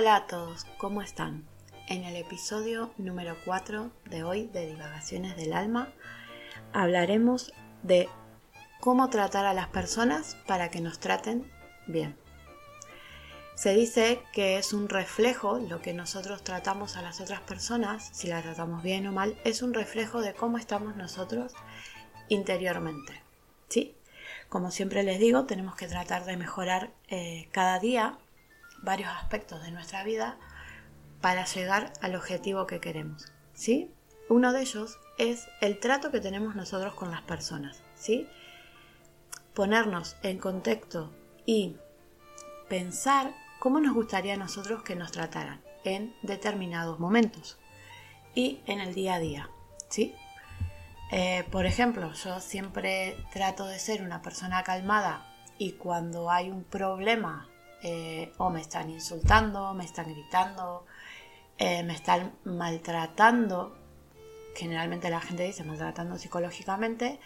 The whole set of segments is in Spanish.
Hola a todos, ¿cómo están? En el episodio número 4 de hoy de Divagaciones del Alma hablaremos de cómo tratar a las personas para que nos traten bien. Se dice que es un reflejo, lo que nosotros tratamos a las otras personas, si las tratamos bien o mal, es un reflejo de cómo estamos nosotros interiormente. ¿Sí? Como siempre les digo, tenemos que tratar de mejorar eh, cada día varios aspectos de nuestra vida para llegar al objetivo que queremos. ¿Sí? Uno de ellos es el trato que tenemos nosotros con las personas. ¿Sí? Ponernos en contexto y pensar cómo nos gustaría a nosotros que nos trataran en determinados momentos y en el día a día. ¿Sí? Eh, por ejemplo, yo siempre trato de ser una persona calmada y cuando hay un problema eh, o me están insultando, me están gritando, eh, me están maltratando, generalmente la gente dice maltratando psicológicamente,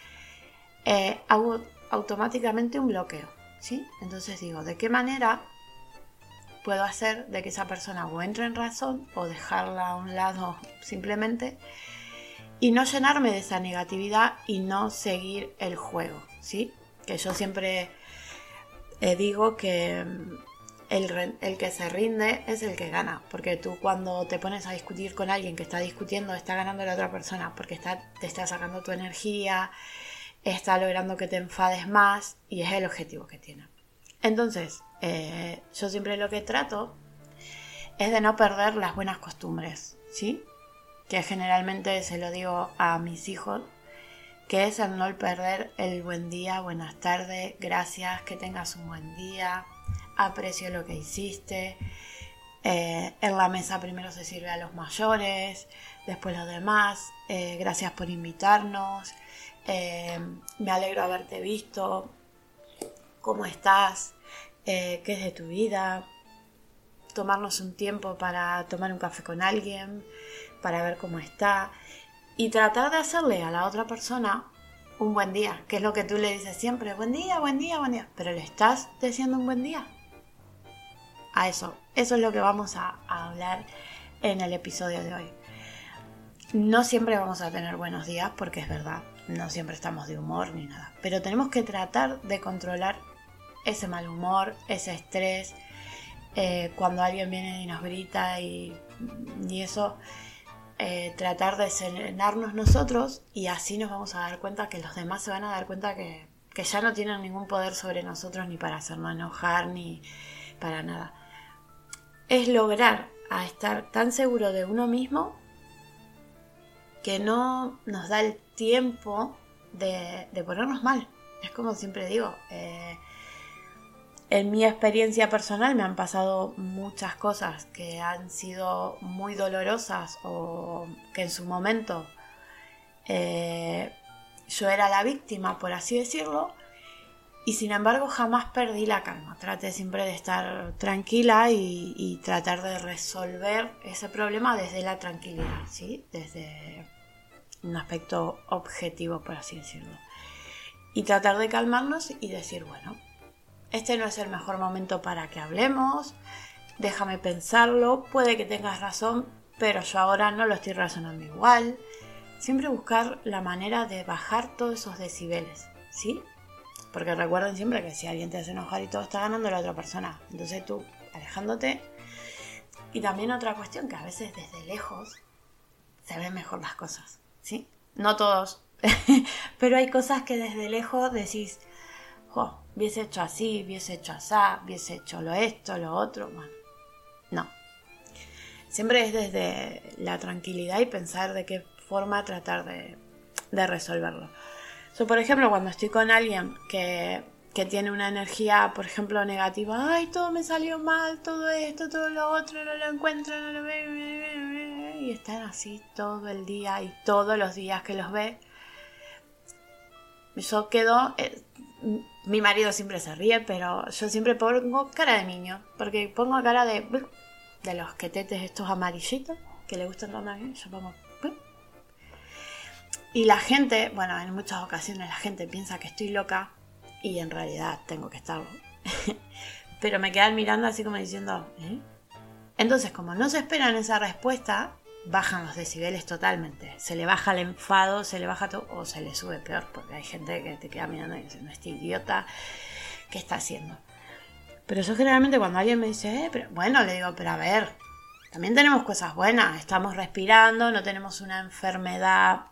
hago automáticamente un bloqueo. ¿sí? Entonces digo, ¿de qué manera puedo hacer de que esa persona o entre en razón o dejarla a un lado simplemente? y no llenarme de esa negatividad y no seguir el juego, ¿sí? Que yo siempre eh, digo que mm, el, el, que se rinde es el que gana, porque tú cuando te pones a discutir con alguien que está discutiendo, está ganando la otra persona, porque está, te está sacando tu energía, está logrando que te enfades más y es el objetivo que tiene. Entonces, eh, yo siempre lo que trato es de no perder las buenas costumbres, ¿sí? que generalmente se lo digo a mis hijos, que es el no perder el buen día, buenas tardes, gracias, que tengas un buen día, aprecio lo que hiciste. Eh, en la mesa primero se sirve a los mayores, después los demás. Eh, gracias por invitarnos. Eh, me alegro haberte visto. ¿Cómo estás? ¿Qué es de tu vida? Tomarnos un tiempo para tomar un café con alguien para ver cómo está y tratar de hacerle a la otra persona un buen día, que es lo que tú le dices siempre, buen día, buen día, buen día, pero le estás diciendo un buen día. A eso, eso es lo que vamos a, hablar en el episodio de hoy. No siempre vamos a tener buenos días porque es verdad, no siempre estamos de humor ni nada, pero tenemos que tratar de controlar ese mal humor, ese estrés, eh, cuando alguien viene y nos grita y, y eso eh, tratar de serenarnos nosotros y así nos vamos a dar cuenta que los demás se van a dar cuenta que, ya no tienen ningún poder sobre nosotros ni para hacernos enojar ni para nada. Es lograr a estar tan seguro de uno mismo que no nos da el tiempo de, ponernos mal. Es como siempre digo, eh, en mi experiencia personal me han pasado muchas cosas que han sido muy dolorosas o que en su momento eh, yo era la víctima, por así decirlo, y sin embargo jamás perdí la calma. Traté siempre de estar tranquila y, tratar de resolver ese problema desde la tranquilidad, ¿sí? desde un aspecto objetivo, por así decirlo. Y tratar de calmarnos y decir, bueno, este no es el mejor momento para que hablemos, déjame pensarlo, puede que tengas razón, pero yo ahora no lo estoy razonando igual. Siempre buscar la manera de bajar todos esos decibeles, ¿sí? Porque recuerden siempre que si alguien te hace enojar y todo está ganando la otra persona. Entonces tú, alejándote. Y también otra cuestión, que a veces desde lejos se ven mejor las cosas, ¿sí? No todos, pero hay cosas que desde lejos decís, hubiese hecho así, hubiese hecho así, hubiese hecho lo esto, lo otro. Bueno, no. Siempre es desde la tranquilidad y pensar de qué forma tratar de, resolverlo. Yo, por ejemplo, cuando estoy con alguien que, que, tiene una energía, por ejemplo, negativa, ay, todo me salió mal, todo esto, todo lo otro, no lo encuentro, no lo veo, y están así todo el día y todos los días que los ve, yo quedo, eh, mi marido siempre se ríe, pero yo siempre pongo cara de niño, porque pongo cara de de los quetetes estos amarillitos que le gustan a mí, yo pongo y la gente, bueno, en muchas ocasiones la gente piensa que estoy loca y en realidad tengo que estarlo. pero me quedan mirando así como diciendo, ¿eh? Entonces, como no se esperan esa respuesta, bajan los decibeles totalmente. Se le baja el enfado, se le baja todo, o se le sube peor, porque hay gente que te queda mirando y dice, no, este idiota, ¿qué está haciendo? Pero yo generalmente cuando alguien me dice, eh, pero, bueno, le digo, pero a ver, también tenemos cosas buenas, estamos respirando, no tenemos una enfermedad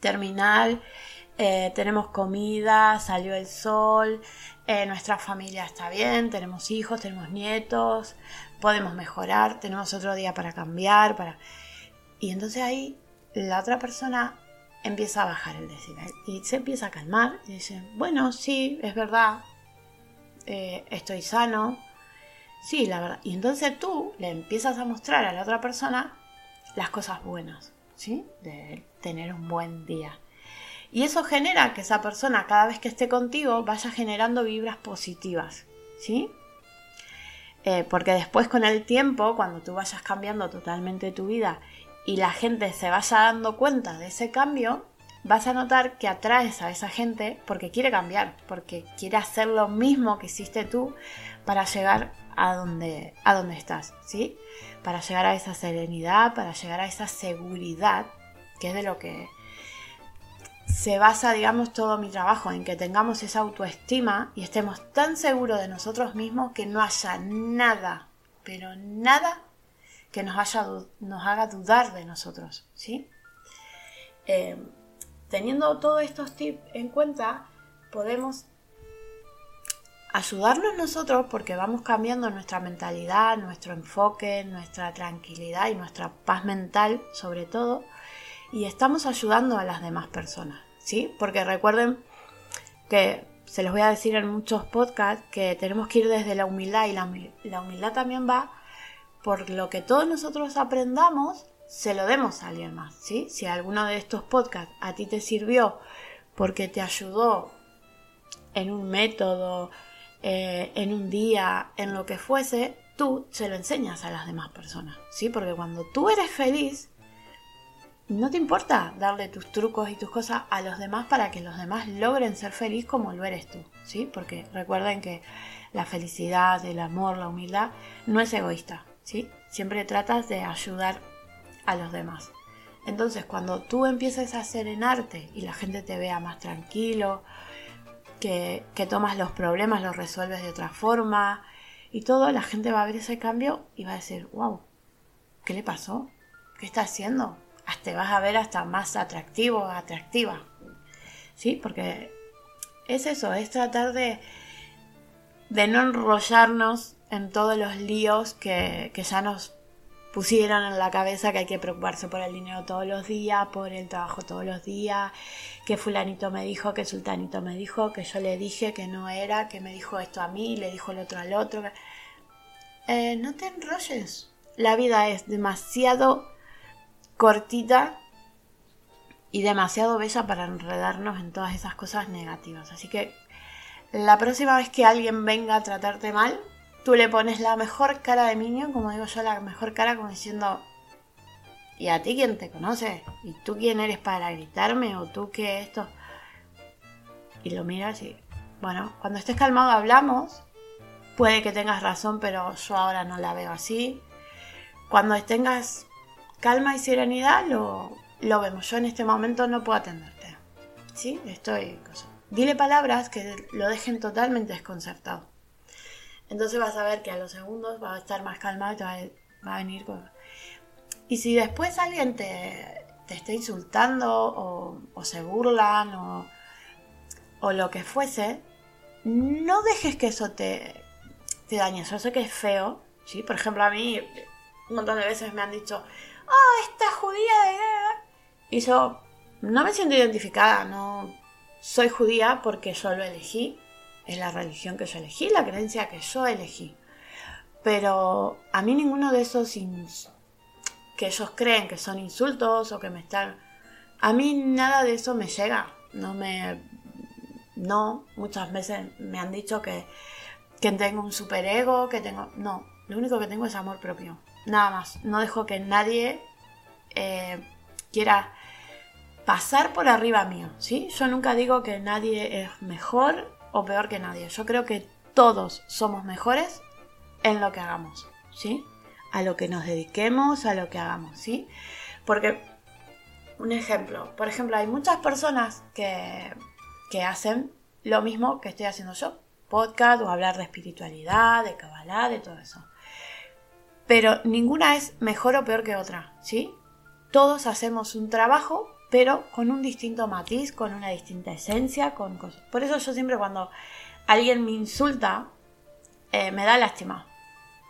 terminal, eh, tenemos comida, salió el sol, eh, nuestra familia está bien, tenemos hijos, tenemos nietos, podemos mejorar, tenemos otro día para cambiar, para... Y entonces ahí la otra persona empieza a bajar el decibel y se empieza a calmar y dice, bueno, sí, es verdad, eh, estoy sano, sí, la verdad. Y entonces tú le empiezas a mostrar a la otra persona las cosas buenas, ¿sí? De tener un buen día. Y eso genera que esa persona cada vez que esté contigo vaya generando vibras positivas, ¿sí? Eh, porque después con el tiempo, cuando tú vayas cambiando totalmente tu vida y la gente se vaya dando cuenta de ese cambio, vas a notar que atraes a esa gente porque quiere cambiar, porque quiere hacer lo mismo que hiciste tú para llegar a donde, a donde estás, ¿sí? Para llegar a esa serenidad, para llegar a esa seguridad, que es de lo que se basa, digamos, todo mi trabajo en que tengamos esa autoestima y estemos tan seguros de nosotros mismos que no haya nada, pero nada que nos, haga dudar de nosotros, ¿sí? Eh, teniendo todos estos tips en cuenta, podemos ayudarnos nosotros porque vamos cambiando nuestra mentalidad, nuestro enfoque, nuestra tranquilidad y nuestra paz mental sobre todo y estamos ayudando a las demás personas, ¿sí? Porque recuerden que se los voy a decir en muchos podcasts que tenemos que ir desde la humildad y la, humildad también va por lo que todos nosotros aprendamos se lo demos a alguien más, ¿sí? Si alguno de estos podcasts a ti te sirvió porque te ayudó en un método, eh, en un día, en lo que fuese, tú se lo enseñas a las demás personas, ¿sí? Porque cuando tú eres feliz, no te importa darle tus trucos y tus cosas a los demás para que los demás logren ser feliz como lo eres tú, ¿sí? Porque recuerden que la felicidad, el amor, la humildad no es egoísta, ¿sí? Siempre tratas de ayudar a los demás. Entonces, cuando tú empieces a serenarte y la gente te vea más tranquilo, que, que tomas los problemas, los resuelves de otra forma y todo, la gente va a ver ese cambio y va a decir, wow, ¿qué le pasó? ¿Qué está haciendo? Te vas a ver hasta más atractivo, atractiva. ¿Sí? Porque es eso, es tratar de, de no enrollarnos en todos los líos que, que ya nos pusieron en la cabeza que hay que preocuparse por el dinero todos los días, por el trabajo todos los días, que fulanito me dijo, que sultanito me dijo, que yo le dije que no era, que me dijo esto a mí, le dijo el otro al otro. Eh, no te enrolles. La vida es demasiado cortita y demasiado bella para enredarnos en todas esas cosas negativas. Así que la próxima vez que alguien venga a tratarte mal, tú le pones la mejor cara de niño, como digo yo, la mejor cara como diciendo, ¿y a ti quién te conoce? ¿Y tú quién eres para gritarme? ¿O tú qué esto? Y lo miras y, bueno, cuando estés calmado hablamos, puede que tengas razón, pero yo ahora no la veo así. Cuando tengas calma y serenidad lo, lo vemos. Yo en este momento no puedo atenderte. ¿Sí? Estoy... Dile palabras que lo dejen totalmente desconcertado. Entonces vas a ver que a los segundos va a estar más calmado y va, va a venir. Y si después alguien te, te está insultando o, o se burlan o, o, lo que fuese, no dejes que eso te, te dañe. Yo sé que es feo, ¿sí? Por ejemplo, a mí un montón de veces me han dicho, oh, esta judía de... Y yo no me siento identificada, no soy judía porque yo lo elegí, es la religión que yo elegí, la creencia que yo elegí. Pero a mí ninguno de esos que ellos creen que son insultos o que me están... A mí nada de eso me llega, no me... No, muchas veces me han dicho que, que tengo un superego, que tengo... No, lo único que tengo es amor propio. Nada más. No dejo que nadie eh, quiera pasar por arriba mío, ¿sí? Yo nunca digo que nadie es mejor o peor que nadie. Yo creo que todos somos mejores en lo que hagamos, ¿sí? a lo que nos dediquemos, a lo que hagamos, ¿sí? Porque, un ejemplo, por ejemplo, hay muchas personas que, que hacen lo mismo que estoy haciendo yo, podcast o hablar de espiritualidad, de cabalá, de todo eso. Pero ninguna es mejor o peor que otra, ¿sí? Todos hacemos un trabajo, pero con un distinto matiz, con una distinta esencia, con cosas. Por eso yo siempre cuando alguien me insulta, eh, me da lástima.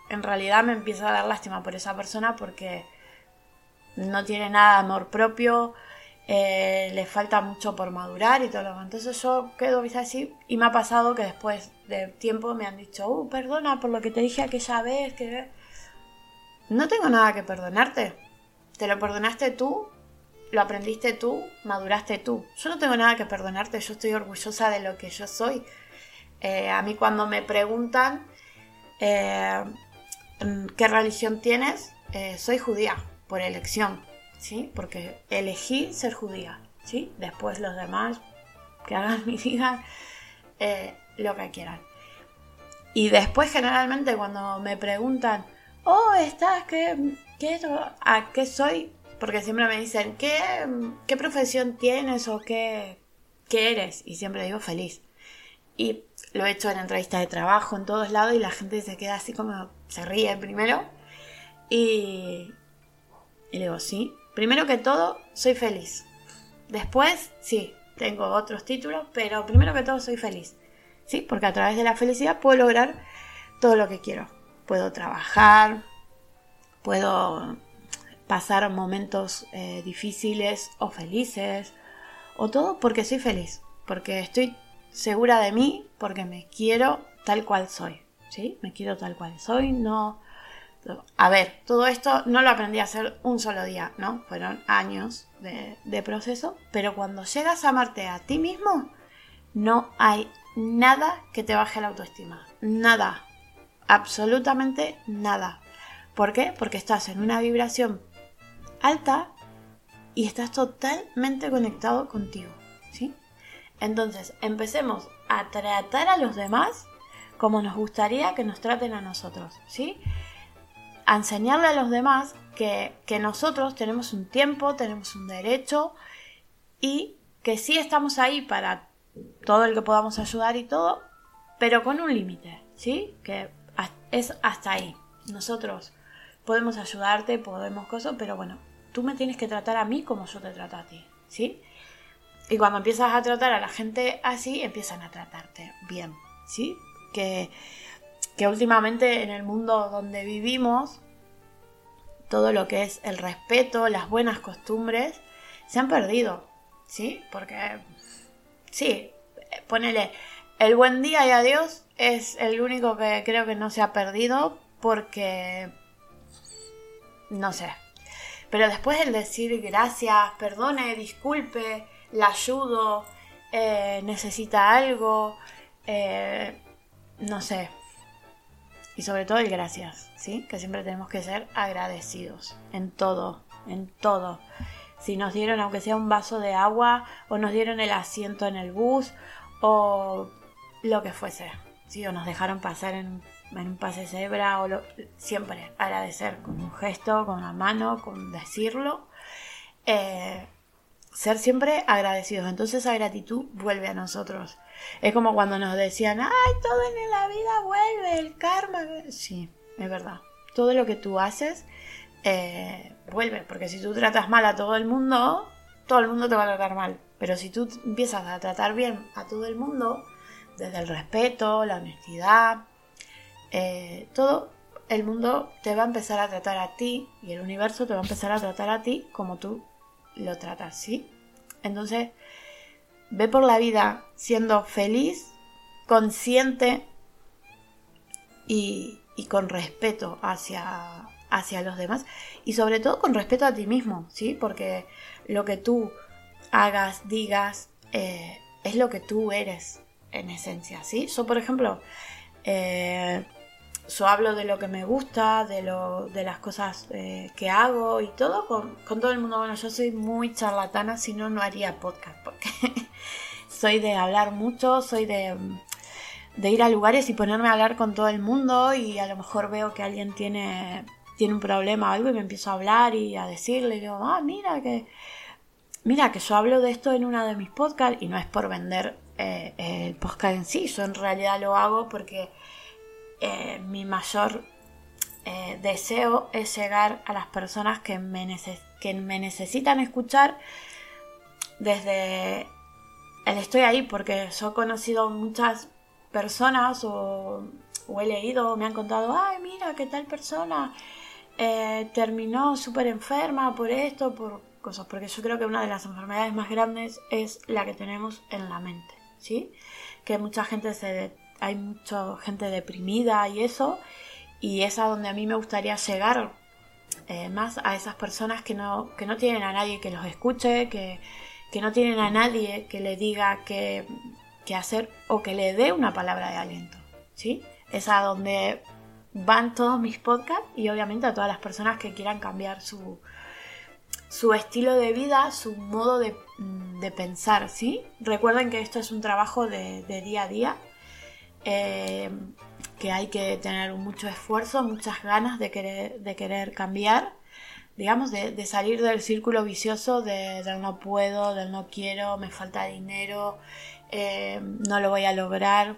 En realidad me empieza a dar lástima por esa persona porque no tiene nada de amor propio, eh, le falta mucho por madurar y todo lo demás. Entonces yo quedo así y me ha pasado que después de tiempo me han dicho, uh, perdona por lo que te dije aquella vez, que no tengo nada que perdonarte. Te lo perdonaste tú, lo aprendiste tú, maduraste tú. Yo no tengo nada que perdonarte, yo estoy orgullosa de lo que yo soy. Eh, a mí cuando me preguntan eh, qué religión tienes, soy judía por elección ¿sí? Porque elegí ser judía, ¿sí? Después los demás que hagan y digan eh, lo que quieran. Y después generalmente cuando me preguntan, oh, ¿estás? ¿Qué, qué, ¿A qué soy? Porque siempre me dicen, ¿qué, qué profesión tienes o qué, qué eres? Y siempre digo feliz. Y lo he hecho en entrevistas de trabajo, en todos lados, y la gente se queda así como, se ríe primero. Y, y le digo, sí, Primero que todo, soy feliz. Después, sí, tengo otros títulos, pero primero que todo soy feliz. ¿Sí? Porque a través de la felicidad puedo lograr todo lo que quiero. Puedo trabajar, puedo pasar momentos eh, difíciles o felices, o todo porque soy feliz, porque estoy segura de mí, porque me quiero tal cual soy. ¿Sí? Me quiero tal cual soy, no a ver, todo esto no lo aprendí a hacer un solo día, ¿no? Fueron años de, proceso, pero cuando llegas a amarte a ti mismo, no hay nada que te baje la autoestima. Nada. Absolutamente nada. ¿Por qué? Porque estás en una vibración alta y estás totalmente conectado contigo. ¿Sí? Entonces, empecemos a tratar a los demás como nos gustaría que nos traten a nosotros. ¿Sí? a enseñarle a los demás que, nosotros tenemos un tiempo, tenemos un derecho y que sí estamos ahí para todo el que podamos ayudar y todo, pero con un límite, ¿sí? Que es hasta ahí. Nosotros podemos ayudarte, podemos cosas, pero bueno, tú me tienes que tratar a mí como yo te trato a ti, ¿sí? Y cuando empiezas a tratar a la gente así, empiezan a tratarte bien, ¿sí? Que que últimamente en el mundo donde vivimos, todo lo que es el respeto, las buenas costumbres, se han perdido, ¿sí? Porque, sí, ponele, el buen día y adiós es el único que creo que no se ha perdido porque, no sé. Pero después el decir gracias, perdone, disculpe, la ayudo, eh, necesita algo, eh, no sé, y sobre todo el gracias, ¿sí? Que siempre tenemos que ser agradecidos en todo, en todo. Si nos dieron, aunque sea un vaso de agua, o nos dieron el asiento en el bus, o lo que fuese, ¿sí? O nos dejaron pasar en, un pase cebra, o siempre agradecer con un gesto, con una mano, con decirlo. Eh, ser siempre agradecidos. Entonces esa gratitud vuelve a nosotros. Es como cuando nos decían, ay, todo en la vida vuelve, el karma. Sí, es verdad. Todo lo que tú haces eh, vuelve, porque si tú tratas mal a todo el mundo, todo el mundo te va a tratar mal. Pero si tú empiezas a tratar bien a todo el mundo, desde el respeto, la honestidad, eh, todo el mundo te va a empezar a tratar a ti y el universo te va a empezar a tratar a ti como tú lo tratas, ¿sí? Entonces, ve por la vida siendo feliz, consciente y, con respeto hacia, hacia los demás y sobre todo con respeto a ti mismo, ¿sí? Porque lo que tú hagas, digas, eh, es lo que tú eres en esencia, ¿sí? Yo, por ejemplo, eh, yo hablo de lo que me gusta, de, lo, de las cosas eh, que hago y todo con, todo el mundo. Bueno, yo soy muy charlatana, si no, no haría podcast, porque soy de hablar mucho, soy de, de ir a lugares y ponerme a hablar con todo el mundo y a lo mejor veo que alguien tiene tiene un problema o algo y me empiezo a hablar y a decirle, digo, ah, mira que, mira que yo hablo de esto en una de mis podcasts y no es por vender eh, el podcast en sí, yo en realidad lo hago porque eh, mi mayor eh, deseo es llegar a las personas que me, necesitan escuchar desde el estoy ahí, porque yo he conocido muchas personas o, he leído o me han contado, ay, mira, que tal persona terminó súper enferma por esto, por cosas, porque yo creo que una de las enfermedades más grandes es la que tenemos en la mente, ¿sí? Que mucha gente se... hay mucha gente deprimida y eso, y es a donde a mí me gustaría llegar eh, más a esas personas que no, que no tienen a nadie que los escuche, que, que no tienen a nadie que le diga qué, hacer o que le dé una palabra de aliento. ¿sí? Es a donde van todos mis podcasts y obviamente a todas las personas que quieran cambiar su, su estilo de vida, su modo de, pensar, ¿sí? Recuerden que esto es un trabajo de, día a día. Eh, que hay que tener mucho esfuerzo, muchas ganas de querer, de querer cambiar, digamos, de, salir del círculo vicioso de, del no puedo, del no quiero, me falta dinero, eh, no lo voy a lograr,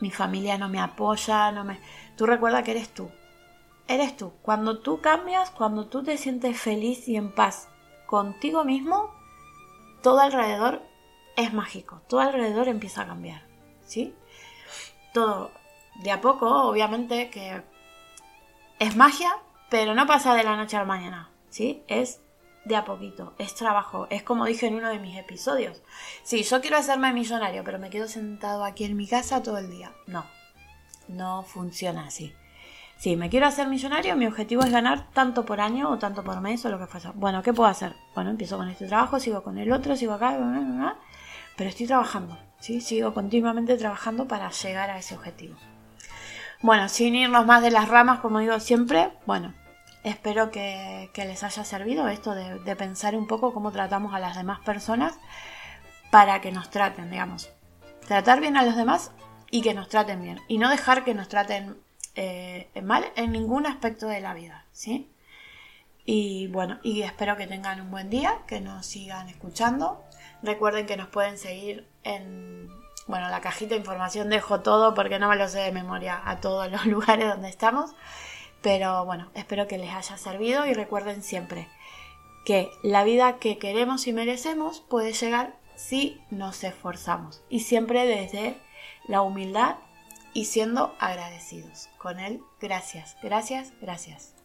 mi familia no me apoya, no me... Tú recuerda que eres tú, eres tú. Cuando tú cambias, cuando tú te sientes feliz y en paz contigo mismo, todo alrededor es mágico, todo alrededor empieza a cambiar, ¿sí? Todo de a poco, obviamente, que es magia, pero no pasa de la noche a la mañana, ¿sí? Es de a poquito, es trabajo, es como dije en uno de mis episodios. Sí, yo quiero hacerme millonario, pero me quedo sentado aquí en mi casa todo el día. No, no funciona así. Si me quiero hacer millonario, mi objetivo es ganar tanto por año o tanto por mes o lo que fuera. Bueno, ¿qué puedo hacer? Bueno, empiezo con este trabajo, sigo con el otro, sigo acá, pero estoy trabajando, ¿sí? Sigo continuamente trabajando para llegar a ese objetivo. Bueno, sin irnos más de las ramas, como digo siempre, bueno, espero que, les haya servido esto de, pensar un poco cómo tratamos a las demás personas para que nos traten, digamos. Tratar bien a los demás y que nos traten bien. Y no dejar que nos traten eh, mal en ningún aspecto de la vida, ¿sí? Y bueno, y espero que tengan un buen día, que nos sigan escuchando. Recuerden que nos pueden seguir en bueno, la cajita de información dejo todo porque no me lo sé de memoria a todos los lugares donde estamos. Pero bueno, espero que les haya servido y recuerden siempre que la vida que queremos y merecemos puede llegar si nos esforzamos y siempre desde la humildad y siendo agradecidos con él. Gracias, gracias, gracias.